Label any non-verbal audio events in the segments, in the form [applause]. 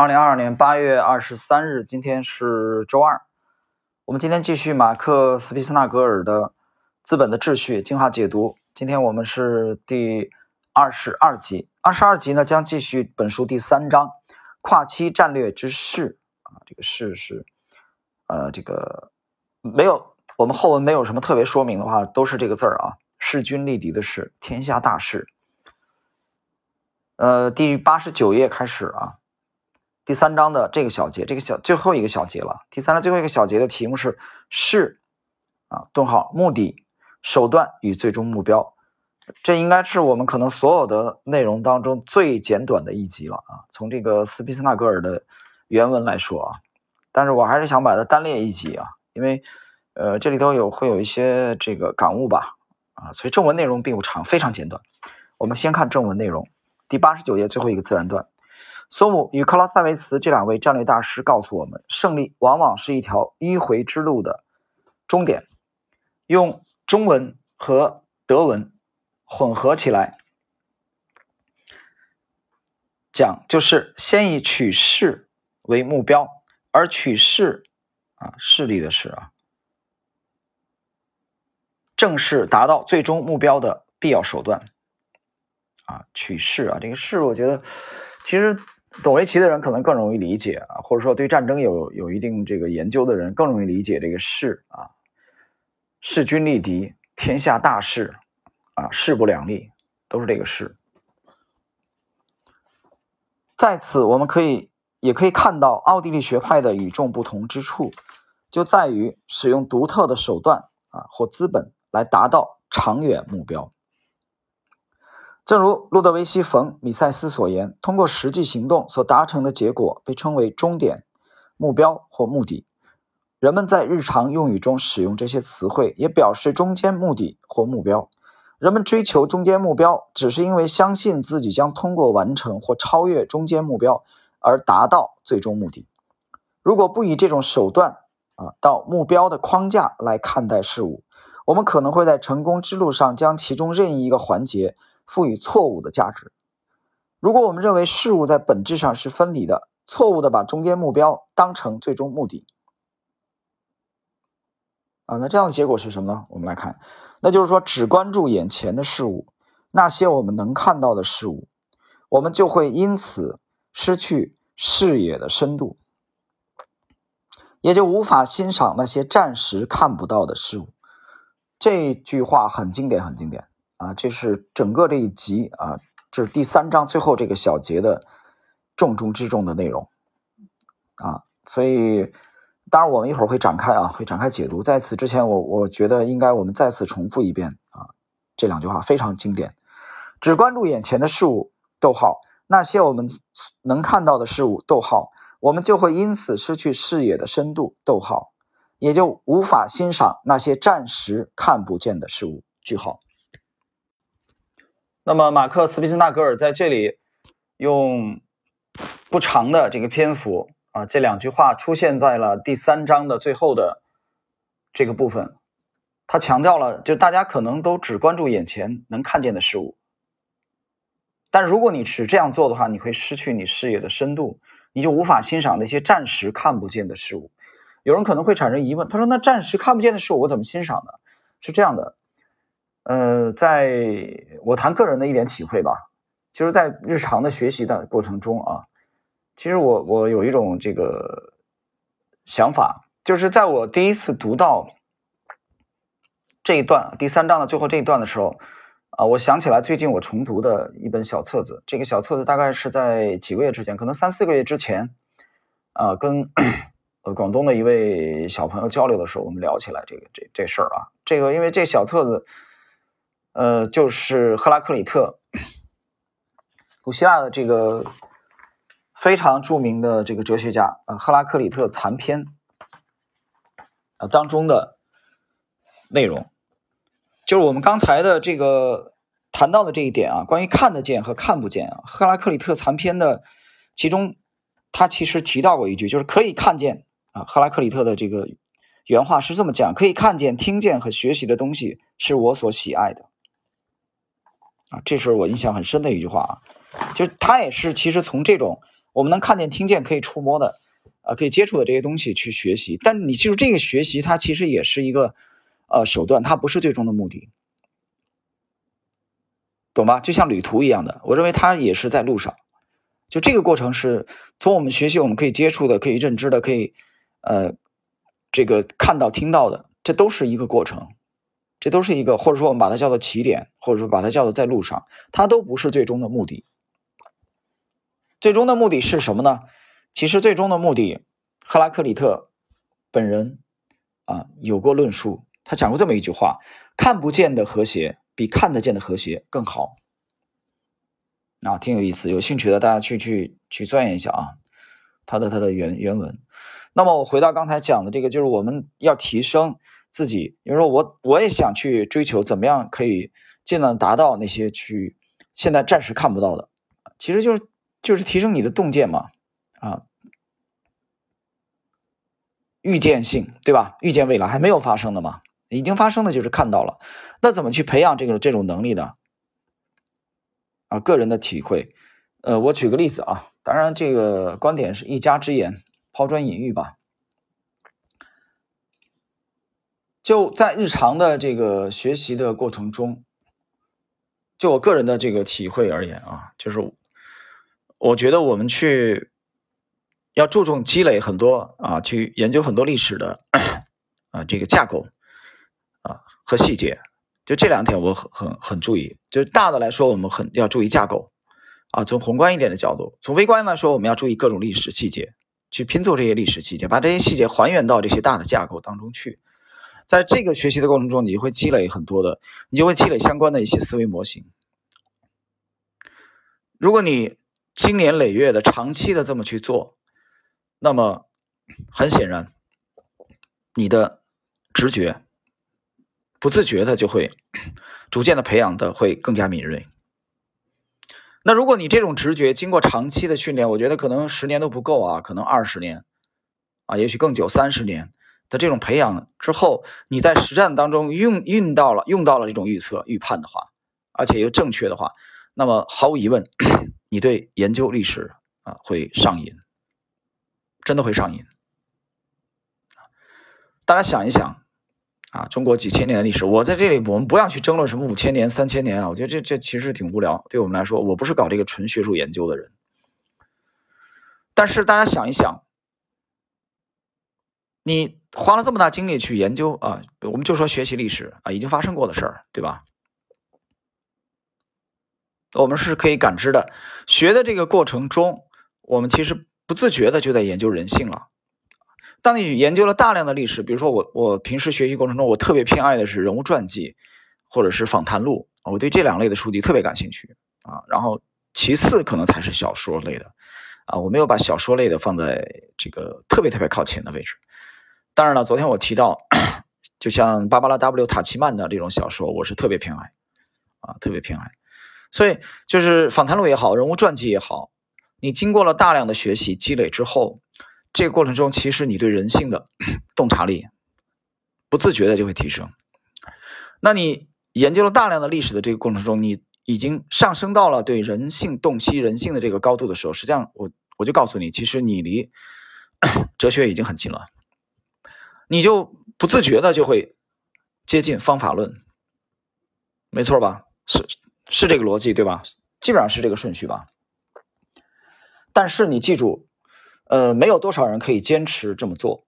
二零二二年八月二十三日，今天是周二。我们今天继续马克·斯皮斯纳格尔的《资本的秩序》精华解读。今天我们是第二十二集。二十二集呢，将继续本书第三章“跨期战略之势”啊，这个“势”是呃，这个没有我们后文没有什么特别说明的话，都是这个字儿啊，“势均力敌”的“势”，天下大势。呃，第八十九页开始啊。第三章的这个小节，这个小最后一个小节了。第三章最后一个小节的题目是“是”，啊，顿号，目的、手段与最终目标。这应该是我们可能所有的内容当中最简短的一集了啊。从这个斯皮斯纳格尔的原文来说啊，但是我还是想把它单列一集啊，因为呃这里头有会有一些这个感悟吧啊，所以正文内容并不长，非常简短。我们先看正文内容，第八十九页最后一个自然段。索姆与克劳塞维茨这两位战略大师告诉我们，胜利往往是一条迂回之路的终点。用中文和德文混合起来讲，就是先以取势为目标，而取势啊，势力的势啊，正是达到最终目标的必要手段啊。取势啊，这个势，我觉得其实。懂围棋的人可能更容易理解啊，或者说对战争有有一定这个研究的人更容易理解这个势啊，势均力敌，天下大势啊，势不两立，都是这个势。在此，我们可以也可以看到奥地利学派的与众不同之处，就在于使用独特的手段啊或资本来达到长远目标。正如路德维希·冯·米塞斯所言，通过实际行动所达成的结果被称为终点、目标或目的。人们在日常用语中使用这些词汇，也表示中间目的或目标。人们追求中间目标，只是因为相信自己将通过完成或超越中间目标而达到最终目的。如果不以这种手段啊到目标的框架来看待事物，我们可能会在成功之路上将其中任意一个环节。赋予错误的价值。如果我们认为事物在本质上是分离的，错误的把中间目标当成最终目的，啊，那这样的结果是什么呢？我们来看，那就是说，只关注眼前的事物，那些我们能看到的事物，我们就会因此失去视野的深度，也就无法欣赏那些暂时看不到的事物。这句话很经典，很经典。啊，这是整个这一集啊，这是第三章最后这个小节的重中之重的内容啊，所以当然我们一会儿会展开啊，会展开解读。在此之前，我我觉得应该我们再次重复一遍啊，这两句话非常经典。只关注眼前的事物，逗号，那些我们能看到的事物，逗号，我们就会因此失去视野的深度，逗号，也就无法欣赏那些暂时看不见的事物，句号。那么，马克·斯皮斯纳格尔在这里用不长的这个篇幅啊，这两句话出现在了第三章的最后的这个部分。他强调了，就大家可能都只关注眼前能看见的事物，但如果你只这样做的话，你会失去你视野的深度，你就无法欣赏那些暂时看不见的事物。有人可能会产生疑问，他说：“那暂时看不见的事物，我怎么欣赏呢？”是这样的。呃，在我谈个人的一点体会吧，其实，在日常的学习的过程中啊，其实我我有一种这个想法，就是在我第一次读到这一段第三章的最后这一段的时候，啊，我想起来最近我重读的一本小册子，这个小册子大概是在几个月之前，可能三四个月之前，啊，跟 [coughs] 呃广东的一位小朋友交流的时候，我们聊起来这个这这事儿啊，这个因为这小册子。呃，就是赫拉克里特，古希腊的这个非常著名的这个哲学家啊，赫拉克里特残篇啊当中的内容，就是我们刚才的这个谈到的这一点啊，关于看得见和看不见啊，赫拉克里特残篇的其中，他其实提到过一句，就是可以看见啊，赫拉克里特的这个原话是这么讲：可以看见、听见和学习的东西，是我所喜爱的。啊，这是我印象很深的一句话啊，就他也是其实从这种我们能看见、听见、可以触摸的，啊，可以接触的这些东西去学习。但你记住，这个学习它其实也是一个呃手段，它不是最终的目的，懂吧？就像旅途一样的，我认为它也是在路上。就这个过程是从我们学习，我们可以接触的、可以认知的、可以呃这个看到、听到的，这都是一个过程。这都是一个，或者说我们把它叫做起点，或者说把它叫做在路上，它都不是最终的目的。最终的目的是什么呢？其实最终的目的，赫拉克里特本人啊有过论述，他讲过这么一句话：看不见的和谐比看得见的和谐更好。啊，挺有意思，有兴趣的大家去去去钻研一下啊，他的他的原原文。那么我回到刚才讲的这个，就是我们要提升。自己，比如说我我也想去追求怎么样可以尽量达到那些去现在暂时看不到的，其实就是就是提升你的洞见嘛，啊，预见性对吧？预见未来还没有发生的嘛，已经发生的就是看到了，那怎么去培养这个这种能力呢？啊，个人的体会，呃，我举个例子啊，当然这个观点是一家之言，抛砖引玉吧。就在日常的这个学习的过程中，就我个人的这个体会而言啊，就是我觉得我们去要注重积累很多啊，去研究很多历史的啊这个架构啊和细节，就这两点我很很很注意。就是大的来说，我们很要注意架构啊，从宏观一点的角度；从微观来说，我们要注意各种历史细节，去拼凑这些历史细节，把这些细节还原到这些大的架构当中去。在这个学习的过程中，你会积累很多的，你就会积累相关的一些思维模型。如果你经年累月的、长期的这么去做，那么很显然，你的直觉不自觉的就会逐渐的培养的会更加敏锐。那如果你这种直觉经过长期的训练，我觉得可能十年都不够啊，可能二十年啊，也许更久，三十年。的这种培养之后，你在实战当中用用到了用到了这种预测预判的话，而且又正确的话，那么毫无疑问，你对研究历史啊会上瘾，真的会上瘾。大家想一想啊，中国几千年的历史，我在这里我们不要去争论什么五千年、三千年啊，我觉得这这其实挺无聊。对我们来说，我不是搞这个纯学术研究的人，但是大家想一想。你花了这么大精力去研究啊，我们就说学习历史啊，已经发生过的事儿，对吧？我们是可以感知的。学的这个过程中，我们其实不自觉的就在研究人性了。当你研究了大量的历史，比如说我我平时学习过程中，我特别偏爱的是人物传记或者是访谈录，我对这两类的书籍特别感兴趣啊。然后其次可能才是小说类的啊，我没有把小说类的放在这个特别特别靠前的位置。当然了，昨天我提到，就像芭芭拉 ·W· 塔奇曼的这种小说，我是特别偏爱，啊，特别偏爱。所以就是访谈录也好，人物传记也好，你经过了大量的学习积累之后，这个过程中，其实你对人性的 [clears throat] 洞察力不自觉的就会提升。那你研究了大量的历史的这个过程中，你已经上升到了对人性洞悉人性的这个高度的时候，实际上我我就告诉你，其实你离 [clears throat] 哲学已经很近了。你就不自觉的就会接近方法论，没错吧？是是这个逻辑对吧？基本上是这个顺序吧。但是你记住，呃，没有多少人可以坚持这么做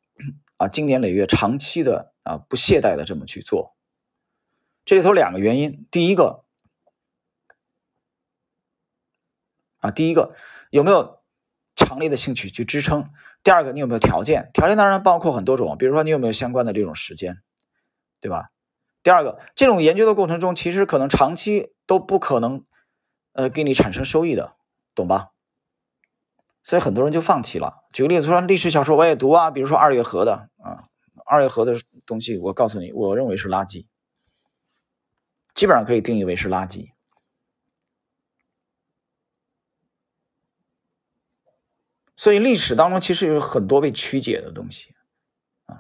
啊，经年累月、长期的啊，不懈怠的这么去做。这里头两个原因，第一个啊，第一个有没有强烈的兴趣去支撑？第二个，你有没有条件？条件当然包括很多种，比如说你有没有相关的这种时间，对吧？第二个，这种研究的过程中，其实可能长期都不可能，呃，给你产生收益的，懂吧？所以很多人就放弃了。举个例子说，历史小说我也读啊，比如说二月河的啊，二月河的东西，我告诉你，我认为是垃圾，基本上可以定义为是垃圾。所以历史当中其实有很多被曲解的东西，啊，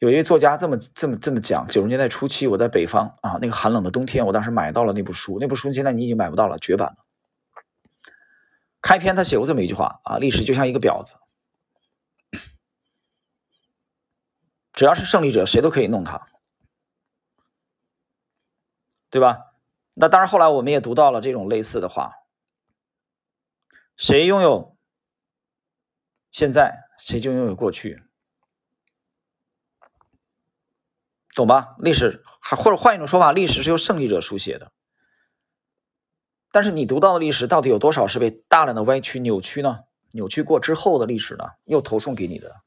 有一位作家这么这么这么讲：九十年代初期，我在北方啊，那个寒冷的冬天，我当时买到了那部书，那部书现在你已经买不到了，绝版了。开篇他写过这么一句话啊：历史就像一个婊子，只要是胜利者，谁都可以弄他，对吧？那当然，后来我们也读到了这种类似的话：谁拥有现在，谁就拥有过去，懂吧？历史还或者换一种说法，历史是由胜利者书写的。但是你读到的历史到底有多少是被大量的歪曲、扭曲呢？扭曲过之后的历史呢？又投送给你的，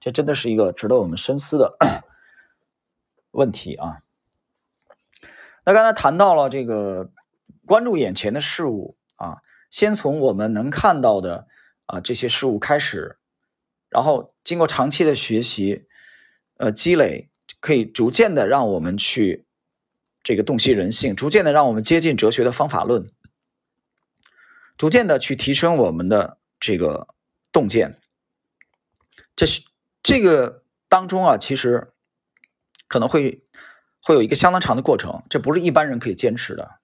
这真的是一个值得我们深思的 [coughs] 问题啊！那刚才谈到了这个关注眼前的事物，先从我们能看到的啊这些事物开始，然后经过长期的学习，呃积累，可以逐渐的让我们去。这个洞悉人性，逐渐的让我们接近哲学的方法论，逐渐的去提升我们的这个洞见。这是这个当中啊，其实可能会会有一个相当长的过程，这不是一般人可以坚持的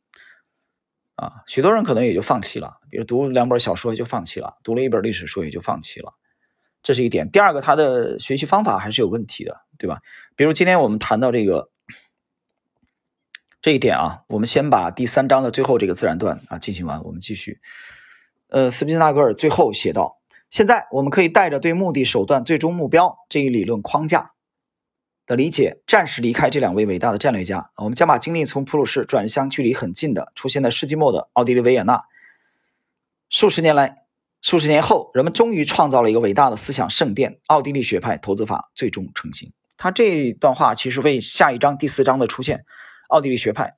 啊。许多人可能也就放弃了，比如读两本小说就放弃了，读了一本历史书也就放弃了，这是一点。第二个，他的学习方法还是有问题的，对吧？比如今天我们谈到这个。这一点啊，我们先把第三章的最后这个自然段啊进行完，我们继续。呃，斯宾纳格尔最后写道：现在我们可以带着对目的、手段、最终目标这一理论框架的理解，暂时离开这两位伟大的战略家。我们将把精力从普鲁士转向距离很近的、出现在世纪末的奥地利维也纳。数十年来，数十年后，人们终于创造了一个伟大的思想圣殿——奥地利学派投资法最终成型。他这段话其实为下一章第四章的出现。奥地利学派，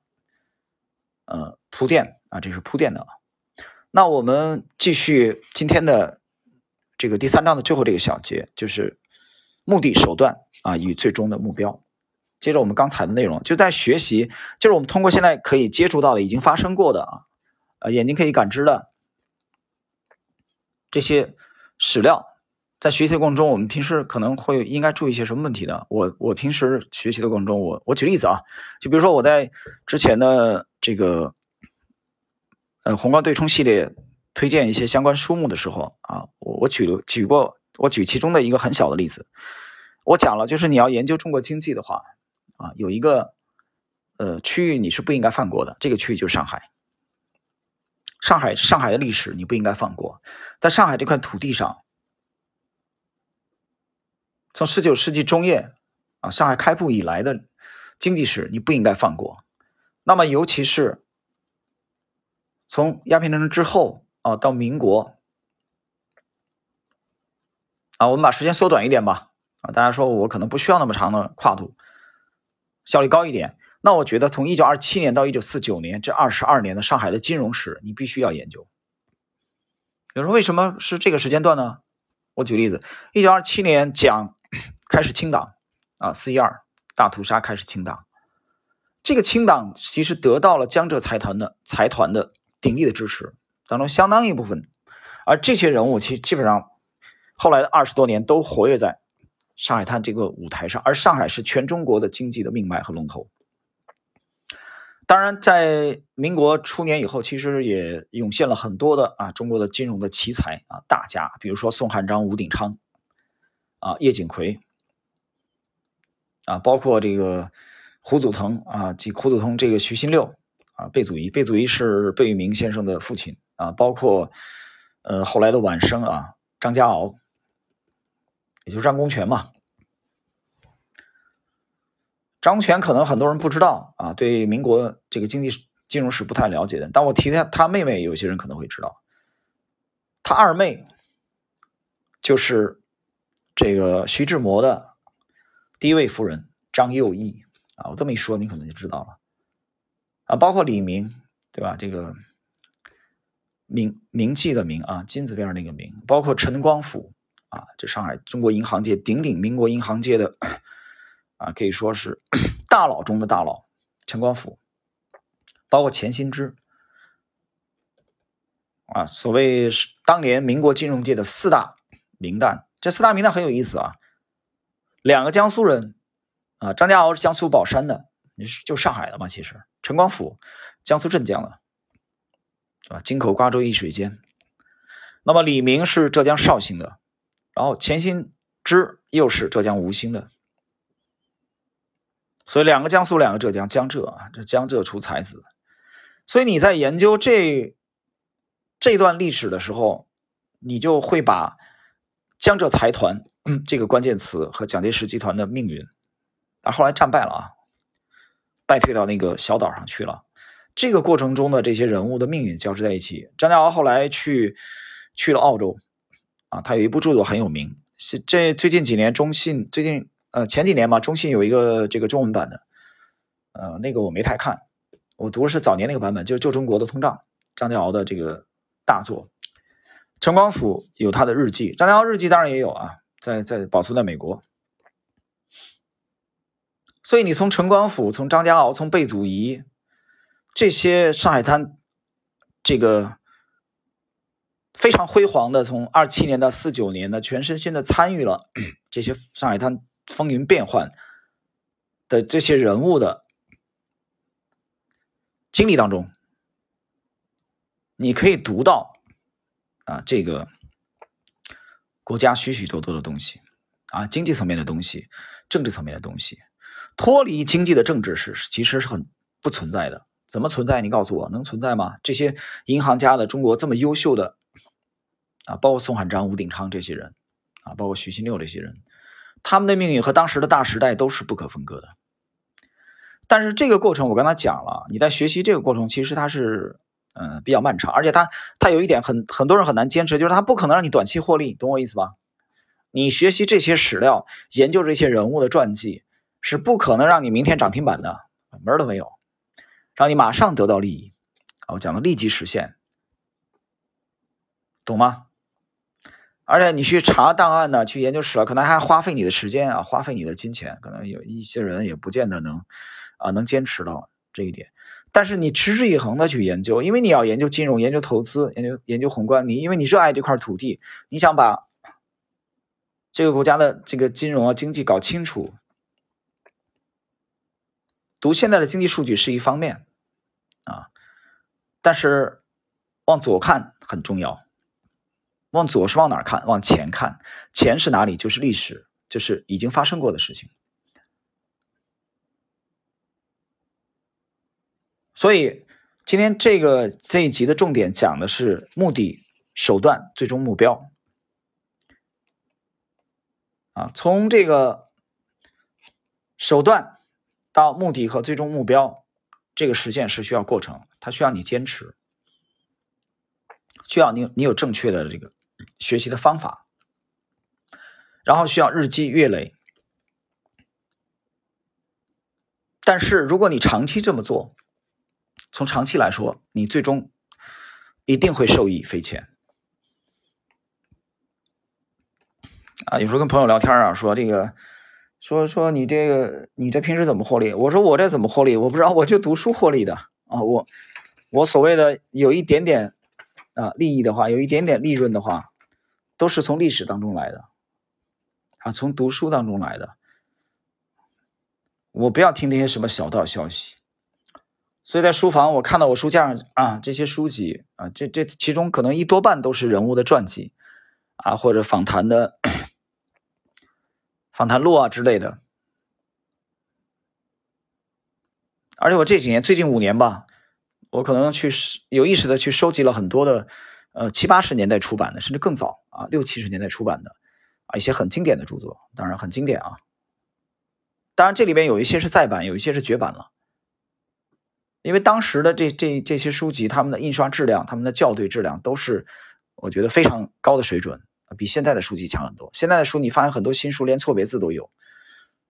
呃，铺垫啊，这是铺垫的。那我们继续今天的这个第三章的最后这个小节，就是目的、手段啊与最终的目标。接着我们刚才的内容，就在学习，就是我们通过现在可以接触到的、已经发生过的啊，呃，眼睛可以感知的这些史料。在学习的过程中，我们平时可能会应该注意一些什么问题呢？我我平时学习的过程中，我我举例子啊，就比如说我在之前的这个呃宏观对冲系列推荐一些相关书目的时候啊，我我举了举过我举其中的一个很小的例子，我讲了就是你要研究中国经济的话啊，有一个呃区域你是不应该放过的，这个区域就是上海，上海上海的历史你不应该放过，在上海这块土地上。从十九世纪中叶啊，上海开埠以来的经济史，你不应该放过。那么，尤其是从鸦片战争之后啊，到民国啊，我们把时间缩短一点吧啊。大家说我可能不需要那么长的跨度，效率高一点。那我觉得从一九二七年到一九四九年这二十二年的上海的金融史，你必须要研究。有人说为什么是这个时间段呢？我举例子，一九二七年讲。[coughs] 开始清党啊，四一二大屠杀开始清党，这个清党其实得到了江浙财团的财团的鼎力的支持，当中相当一部分，而这些人物其基本上后来的二十多年都活跃在上海滩这个舞台上，而上海是全中国的经济的命脉和龙头。当然，在民国初年以后，其实也涌现了很多的啊中国的金融的奇才啊大家，比如说宋汉章、吴鼎昌。啊，叶景葵，啊，包括这个胡祖腾啊，及胡祖腾这个徐新六啊，贝祖仪，贝祖仪是贝聿铭先生的父亲啊，包括呃后来的晚生啊，张家敖，也就是张公权嘛。张公权可能很多人不知道啊，对民国这个经济金融史不太了解的，但我提他他妹妹，有些人可能会知道，他二妹就是。这个徐志摩的第一位夫人张幼仪啊，我这么一说，你可能就知道了啊。包括李明，对吧？这个铭铭记的铭啊，金字边那个铭。包括陈光甫啊，这上海中国银行界鼎鼎民国银行界的啊，可以说是 [coughs] 大佬中的大佬。陈光甫，包括钱新之啊，所谓是当年民国金融界的四大名旦。这四大名旦很有意思啊，两个江苏人啊，张家敖是江苏宝山的，你是就上海的嘛？其实陈光甫江苏镇江的，啊，京口瓜洲一水间，那么李明是浙江绍兴的，然后钱新之又是浙江吴兴的，所以两个江苏，两个浙江，江浙啊，这江浙出才子。所以你在研究这这段历史的时候，你就会把江浙财团这个关键词和蒋介石集团的命运，啊，后来战败了啊，败退到那个小岛上去了。这个过程中的这些人物的命运交织在一起。张家敖后来去去了澳洲，啊，他有一部著作很有名，是这最近几年中信最近呃前几年嘛，中信有一个这个中文版的，呃，那个我没太看。我读的是早年那个版本，就是《旧中国的通胀》，张家敖的这个大作。陈光甫有他的日记，张家敖日记当然也有啊，在在保存在美国。所以你从陈光甫、从张家敖、从贝祖仪这些上海滩这个非常辉煌的，从二七年到四九年的全身心的参与了 [clears throat] 这些上海滩风云变幻的这些人物的。经历当中，你可以读到啊，这个国家许许多多的东西啊，经济层面的东西，政治层面的东西，脱离经济的政治是其实是很不存在的。怎么存在？你告诉我，能存在吗？这些银行家的中国这么优秀的啊，包括宋汉章、吴鼎昌这些人啊，包括许新六这些人，他们的命运和当时的大时代都是不可分割的。但是这个过程我跟他讲了，你在学习这个过程，其实它是嗯比较漫长，而且它它有一点很很多人很难坚持，就是它不可能让你短期获利，懂我意思吧？你学习这些史料，研究这些人物的传记，是不可能让你明天涨停板的，门儿都没有，让你马上得到利益。我讲的立即实现，懂吗？而且你去查档案呢，去研究史料，可能还花费你的时间啊，花费你的金钱，可能有一些人也不见得能。啊，能坚持到这一点，但是你持之以恒的去研究，因为你要研究金融、研究投资、研究研究宏观，你因为你热爱这块土地，你想把这个国家的这个金融啊经济搞清楚。读现在的经济数据是一方面啊，但是往左看很重要。往左是往哪看？往前看，前是哪里？就是历史，就是已经发生过的事情。所以，今天这个这一集的重点讲的是目的、手段、最终目标。啊，从这个手段到目的和最终目标，这个实现是需要过程，它需要你坚持，需要你你有正确的这个学习的方法，然后需要日积月累。但是，如果你长期这么做，从长期来说，你最终一定会受益匪浅。啊，有时候跟朋友聊天啊，说这个，说说你这个，你这平时怎么获利？我说我这怎么获利？我不知道，我就读书获利的啊。我我所谓的有一点点啊利益的话，有一点点利润的话，都是从历史当中来的啊，从读书当中来的。我不要听那些什么小道消息。所以在书房，我看到我书架上啊，这些书籍啊，这这其中可能一多半都是人物的传记啊，或者访谈的访谈录啊之类的。而且我这几年，最近五年吧，我可能去有意识的去收集了很多的呃七八十年代出版的，甚至更早啊六七十年代出版的啊一些很经典的著作，当然很经典啊。当然这里边有一些是再版，有一些是绝版了。因为当时的这这这些书籍，他们的印刷质量、他们的校对质量都是，我觉得非常高的水准，比现在的书籍强很多。现在的书，你发现很多新书连错别字都有。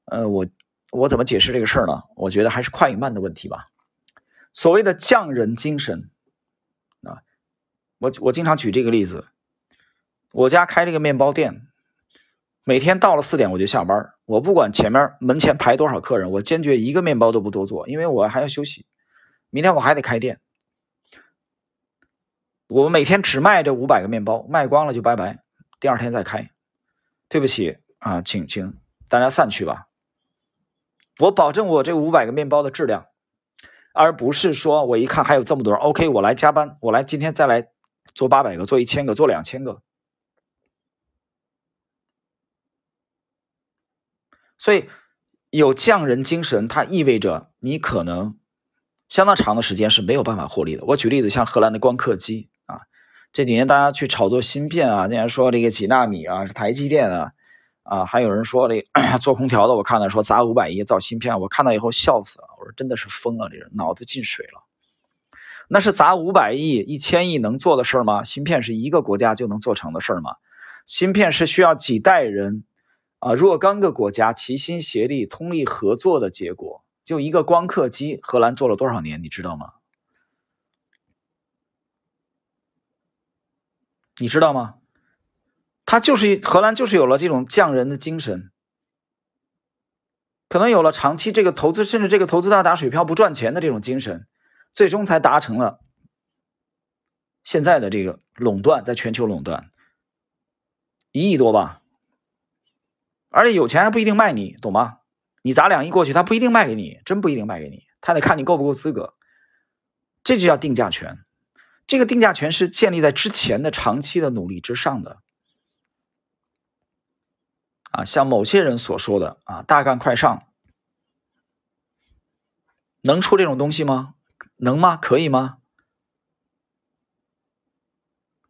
呃，我我怎么解释这个事儿呢？我觉得还是快与慢的问题吧。所谓的匠人精神，我我经常举这个例子，我家开这个面包店，每天到了四点我就下班，我不管前面门前排多少客人，我坚决一个面包都不多做，因为我还要休息。明天我还得开店，我每天只卖这五百个面包，卖光了就拜拜，第二天再开。对不起啊，请请大家散去吧。我保证我这五百个面包的质量，而不是说我一看还有这么多人，OK，我来加班，我来今天再来做八百个，做一千个，做两千个。所以有匠人精神，它意味着你可能相当长的时间是没有办法获利的。我举例子，像荷兰的光刻机啊，这几年大家去炒作芯片啊，竟然说这个几纳米啊是台积电啊，啊，还有人说这 [coughs] 做空调的，我看到说砸五百亿造芯片，我看到以后笑死了，我说真的是疯了，这人脑子进水了。那是砸五百亿、一千亿能做的事儿吗？芯片是一个国家就能做成的事儿吗？芯片是需要几代人。啊，若干个国家齐心协力、通力合作的结果，就一个光刻机，荷兰做了多少年？你知道吗？你知道吗？他就是荷兰，就是有了这种匠人的精神，可能有了长期这个投资，甚至这个投资大打水漂不赚钱的这种精神，最终才达成了现在的这个垄断，在全球垄断一亿多吧。而且有钱还不一定卖你，懂吗？你砸两亿过去，他不一定卖给你，真不一定卖给你，他得看你够不够资格。这就叫定价权，这个定价权是建立在之前的长期的努力之上的。啊，像某些人所说的啊，大干快上，能出这种东西吗？能吗？可以吗？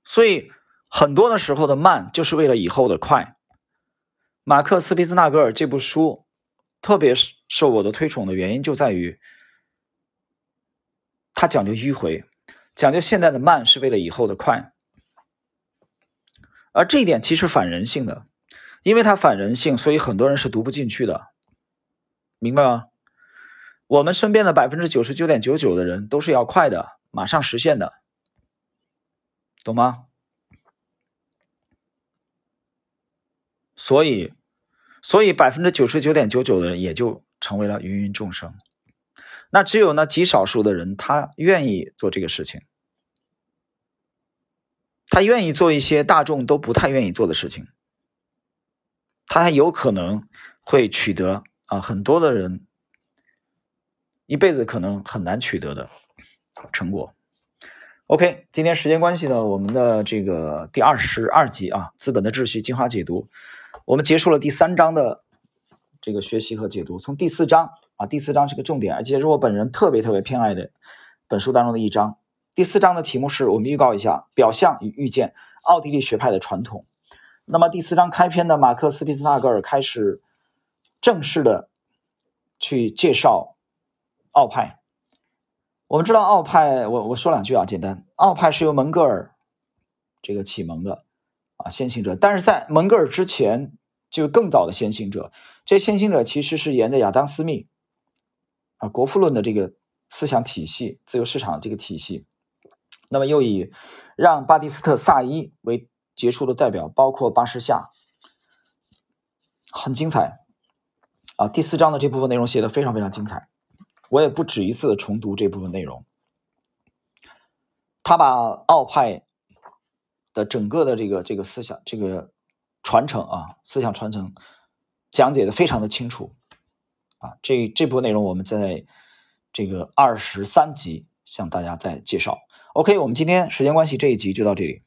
所以很多的时候的慢，就是为了以后的快。马克思·皮斯纳格尔这部书特别是受我的推崇的原因，就在于他讲究迂回，讲究现在的慢是为了以后的快，而这一点其实反人性的，因为它反人性，所以很多人是读不进去的，明白吗？我们身边的百分之九十九点九九的人都是要快的，马上实现的，懂吗？所以，所以百分之九十九点九九的人也就成为了芸芸众生。那只有那极少数的人，他愿意做这个事情，他愿意做一些大众都不太愿意做的事情，他还有可能会取得啊很多的人一辈子可能很难取得的成果。OK，今天时间关系呢，我们的这个第二十二集啊，《资本的秩序》精华解读。我们结束了第三章的这个学习和解读，从第四章啊，第四章是个重点，而且是我本人特别特别偏爱的本书当中的一章。第四章的题目是我们预告一下：表象与预见，奥地利学派的传统。那么第四章开篇的马克思·皮斯纳格尔开始正式的去介绍奥派。我们知道奥派，我我说两句啊，简单，奥派是由蒙格尔这个启蒙的。啊，先行者，但是在蒙格尔之前就更早的先行者，这先行者其实是沿着亚当·斯密啊《国富论》的这个思想体系、自由市场这个体系，那么又以让巴蒂斯特·萨伊为杰出的代表，包括巴士夏，很精彩啊。第四章的这部分内容写的非常非常精彩，我也不止一次的重读这部分内容，他把奥派。的整个的这个这个思想这个传承啊，思想传承讲解的非常的清楚啊，这这部分内容我们在这个二十三集向大家再介绍。OK，我们今天时间关系这一集就到这里。